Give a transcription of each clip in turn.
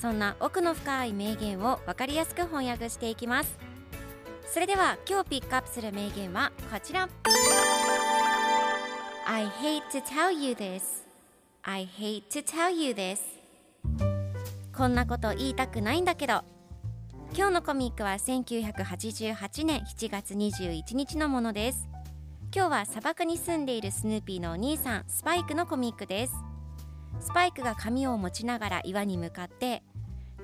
そんな奥の深い名言を分かりやすく翻訳していきます。それでは今日ピックアップする名言はこちら。I hate to tell you this. I hate to tell you this. こんなこと言いたくないんだけど。今日のコミックは1988年7月21日のものです。今日は砂漠に住んでいるスヌーピーのお兄さんスパイクのコミックです。スパイクが紙を持ちながら岩に向かって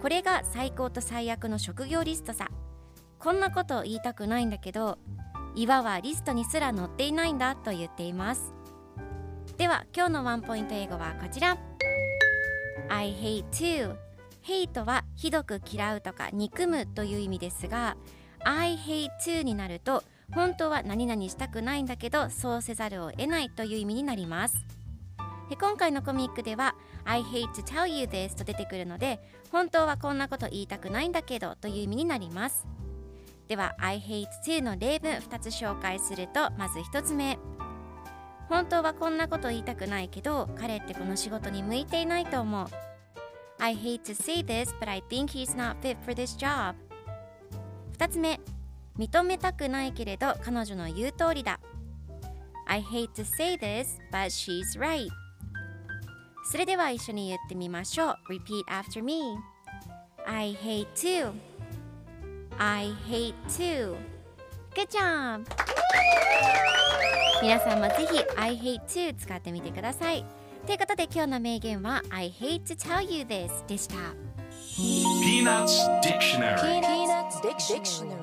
これが最高と最悪の職業リストさ。こんなこと言いたくないんだけど岩はリストにすら載っていないんだと言っています。では今日のワンポイント英語はこちら。I hate to. Hate はひどく嫌うとか憎むという意味ですが I hate to になると本当は何々したくないんだけどそうせざるを得ないという意味になります。で今回のコミックでは I hate to tell you this と出てくるので本当はこんなこと言いたくないんだけどという意味になります。では I hate to の例文2つ紹介するとまず1つ目。本当はこんなこと言いたくないけど彼ってこの仕事に向いていないと思う。I hate to say this but I think he's not fit for this job 2つ目。認めたくないけれど彼女の言う通りだ。I hate to say this but she's right それでは一緒に言ってみましょう Repeat after me I hate to I hate to Good job! 皆さんもぜひ I hate to 使ってみてくださいということで今日の名言は I hate to tell you this でした Peanuts Dictionary Peanuts Dictionary.